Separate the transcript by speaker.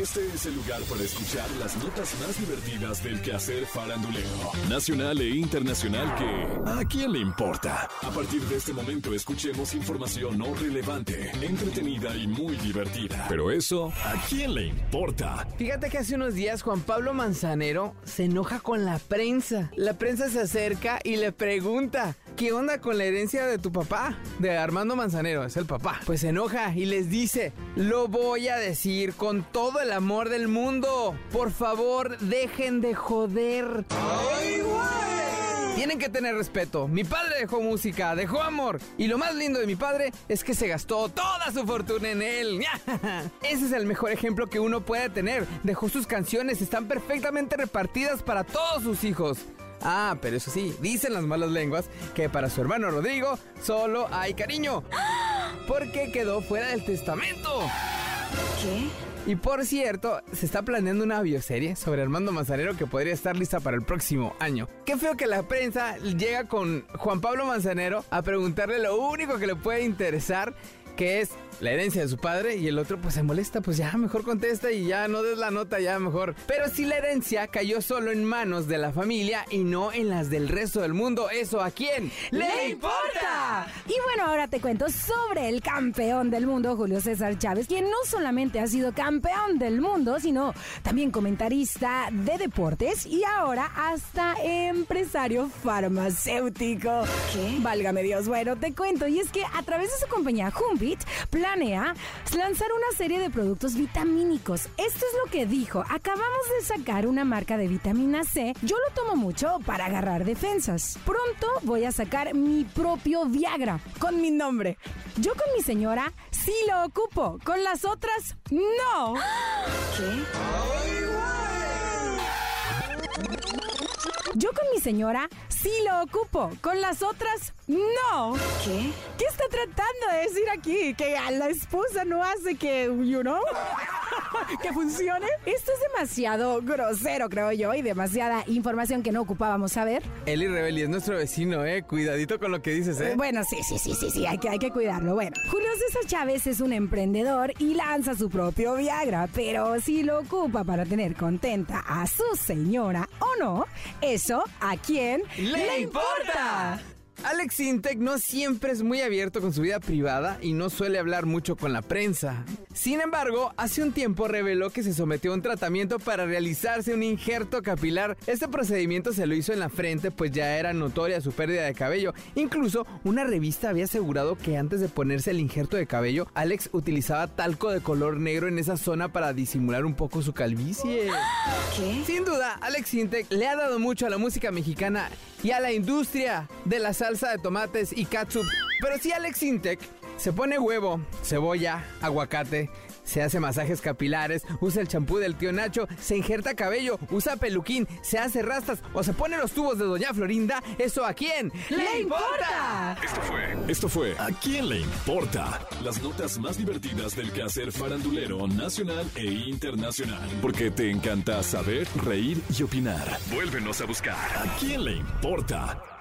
Speaker 1: Este es el lugar para escuchar las notas más divertidas del quehacer farandulero, nacional e internacional que ¿a quién le importa? A partir de este momento escuchemos información no relevante, entretenida y muy divertida. Pero eso, ¿a quién le importa?
Speaker 2: Fíjate que hace unos días Juan Pablo Manzanero se enoja con la prensa. La prensa se acerca y le pregunta, ¿qué onda con la herencia de tu papá? De Armando Manzanero, es el papá. Pues se enoja y les dice, lo voy a decir con todo el amor del mundo. Por favor, dejen de joder. Tienen que tener respeto. Mi padre dejó música, dejó amor. Y lo más lindo de mi padre es que se gastó toda su fortuna en él. Ese es el mejor ejemplo que uno puede tener. Dejó sus canciones, están perfectamente repartidas para todos sus hijos. Ah, pero eso sí, dicen las malas lenguas que para su hermano Rodrigo solo hay cariño. Porque quedó fuera del testamento.
Speaker 3: ¿Qué?
Speaker 2: Y por cierto, se está planeando una bioserie sobre Armando Manzanero que podría estar lista para el próximo año. Qué feo que la prensa llega con Juan Pablo Manzanero a preguntarle lo único que le puede interesar, que es la herencia de su padre y el otro pues se molesta, pues ya mejor contesta y ya no des la nota, ya mejor. Pero si la herencia cayó solo en manos de la familia y no en las del resto del mundo, ¿eso a quién
Speaker 3: ¡Le importa! Y bueno, ahora te cuento sobre el campeón del mundo, Julio César Chávez, quien no solamente ha sido campeón del mundo, sino también comentarista de deportes y ahora hasta empresario farmacéutico. ¿Qué? Válgame Dios, bueno, te cuento, y es que a través de su compañía Planea lanzar una serie de productos vitamínicos. Esto es lo que dijo. Acabamos de sacar una marca de vitamina C. Yo lo tomo mucho para agarrar defensas. Pronto voy a sacar mi propio Viagra con mi nombre. Yo con mi señora sí lo ocupo. Con las otras, no. ¿Qué? Yo con mi señora sí lo ocupo. Con las otras, no. ¿Qué? ¿Qué está tratando de decir aquí? Que a la esposa no hace que, you know, que funcione. Esto es demasiado grosero, creo yo, y demasiada información que no ocupábamos saber.
Speaker 2: Eli Rebeli es nuestro vecino, eh. Cuidadito con lo que dices, eh.
Speaker 3: Bueno, sí, sí, sí, sí, sí, hay que, hay que cuidarlo. Bueno, Julio César Chávez es un emprendedor y lanza su propio Viagra, pero si lo ocupa para tener contenta a su señora o no, eso a quién
Speaker 2: ¡Le importa! Alex Intec no siempre es muy abierto con su vida privada y no suele hablar mucho con la prensa. Sin embargo, hace un tiempo reveló que se sometió a un tratamiento para realizarse un injerto capilar. Este procedimiento se lo hizo en la frente, pues ya era notoria su pérdida de cabello. Incluso, una revista había asegurado que antes de ponerse el injerto de cabello, Alex utilizaba talco de color negro en esa zona para disimular un poco su calvicie.
Speaker 3: ¿Qué?
Speaker 2: Sin duda, Alex Intec le ha dado mucho a la música mexicana y a la industria de la salsa de tomates y catsup. Pero si Alex Intec se pone huevo, cebolla, aguacate, se hace masajes capilares, usa el champú del tío Nacho, se injerta cabello, usa peluquín, se hace rastas o se pone los tubos de Doña Florinda, ¿eso a quién?
Speaker 3: ¡Le importa!
Speaker 1: Esto fue, esto fue ¿A quién le importa? Las notas más divertidas del quehacer farandulero nacional e internacional. Porque te encanta saber, reír y opinar. Vuélvenos a buscar. ¿A quién le importa?